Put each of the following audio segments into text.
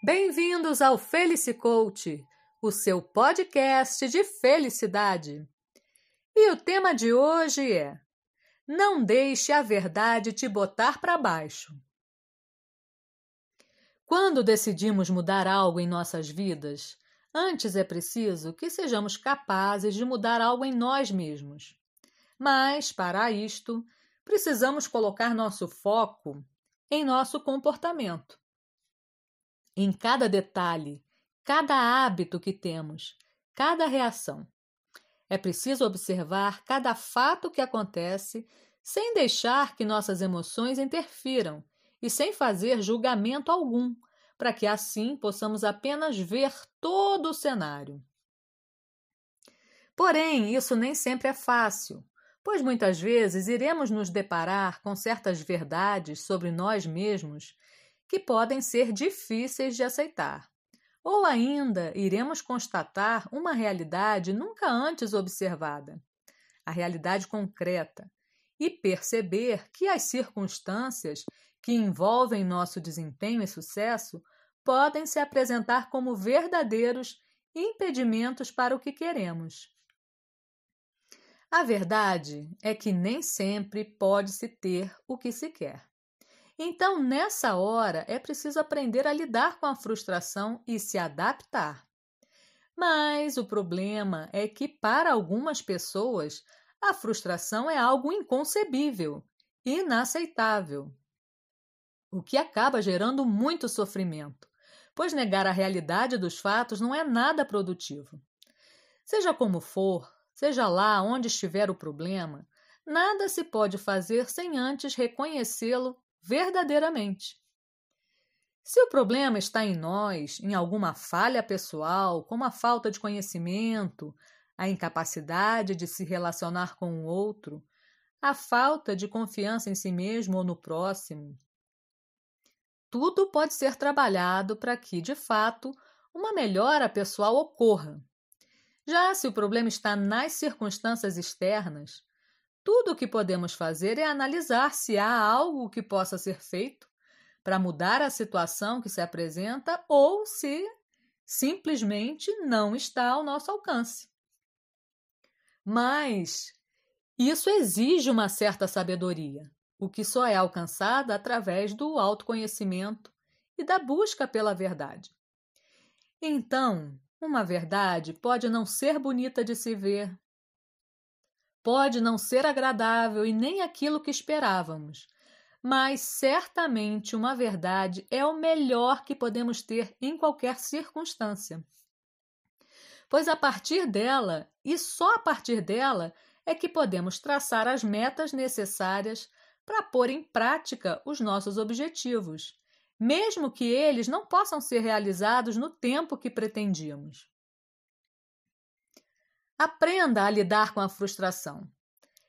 Bem-vindos ao Felice Coach, o seu podcast de felicidade. E o tema de hoje é: Não deixe a verdade te botar para baixo. Quando decidimos mudar algo em nossas vidas, antes é preciso que sejamos capazes de mudar algo em nós mesmos. Mas, para isto, precisamos colocar nosso foco em nosso comportamento. Em cada detalhe, cada hábito que temos, cada reação. É preciso observar cada fato que acontece sem deixar que nossas emoções interfiram e sem fazer julgamento algum, para que assim possamos apenas ver todo o cenário. Porém, isso nem sempre é fácil, pois muitas vezes iremos nos deparar com certas verdades sobre nós mesmos que podem ser difíceis de aceitar. Ou ainda iremos constatar uma realidade nunca antes observada, a realidade concreta, e perceber que as circunstâncias que envolvem nosso desempenho e sucesso podem se apresentar como verdadeiros impedimentos para o que queremos. A verdade é que nem sempre pode-se ter o que se quer. Então, nessa hora, é preciso aprender a lidar com a frustração e se adaptar. Mas o problema é que, para algumas pessoas, a frustração é algo inconcebível, inaceitável, o que acaba gerando muito sofrimento, pois negar a realidade dos fatos não é nada produtivo. Seja como for, Seja lá onde estiver o problema, nada se pode fazer sem antes reconhecê-lo verdadeiramente. Se o problema está em nós, em alguma falha pessoal, como a falta de conhecimento, a incapacidade de se relacionar com o outro, a falta de confiança em si mesmo ou no próximo, tudo pode ser trabalhado para que, de fato, uma melhora pessoal ocorra. Já se o problema está nas circunstâncias externas, tudo o que podemos fazer é analisar se há algo que possa ser feito para mudar a situação que se apresenta ou se simplesmente não está ao nosso alcance. Mas isso exige uma certa sabedoria, o que só é alcançada através do autoconhecimento e da busca pela verdade. Então, uma verdade pode não ser bonita de se ver, pode não ser agradável e nem aquilo que esperávamos, mas certamente uma verdade é o melhor que podemos ter em qualquer circunstância. Pois a partir dela, e só a partir dela, é que podemos traçar as metas necessárias para pôr em prática os nossos objetivos mesmo que eles não possam ser realizados no tempo que pretendíamos. Aprenda a lidar com a frustração.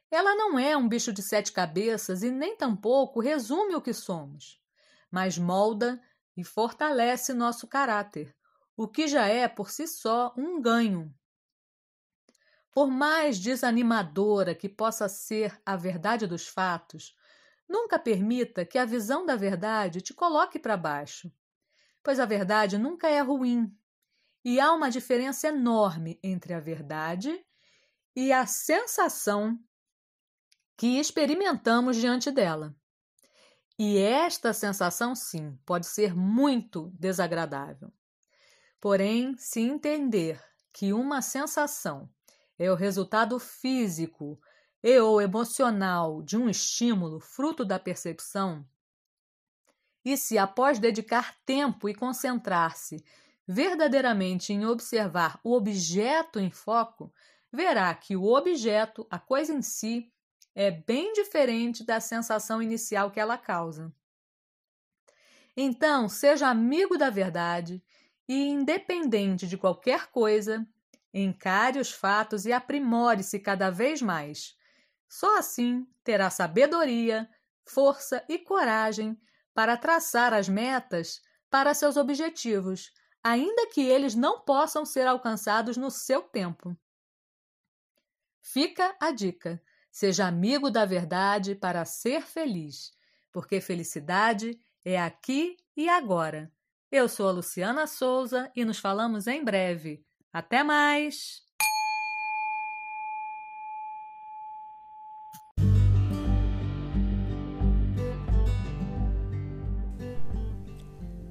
Ela não é um bicho de sete cabeças e nem tampouco resume o que somos, mas molda e fortalece nosso caráter, o que já é por si só um ganho. Por mais desanimadora que possa ser a verdade dos fatos, Nunca permita que a visão da verdade te coloque para baixo, pois a verdade nunca é ruim. E há uma diferença enorme entre a verdade e a sensação que experimentamos diante dela. E esta sensação, sim, pode ser muito desagradável. Porém, se entender que uma sensação é o resultado físico e ou emocional de um estímulo fruto da percepção, e se após dedicar tempo e concentrar-se verdadeiramente em observar o objeto em foco, verá que o objeto, a coisa em si, é bem diferente da sensação inicial que ela causa. Então, seja amigo da verdade e, independente de qualquer coisa, encare os fatos e aprimore-se cada vez mais só assim terá sabedoria, força e coragem para traçar as metas para seus objetivos, ainda que eles não possam ser alcançados no seu tempo. Fica a dica: seja amigo da verdade para ser feliz, porque felicidade é aqui e agora. Eu sou a Luciana Souza e nos falamos em breve. Até mais!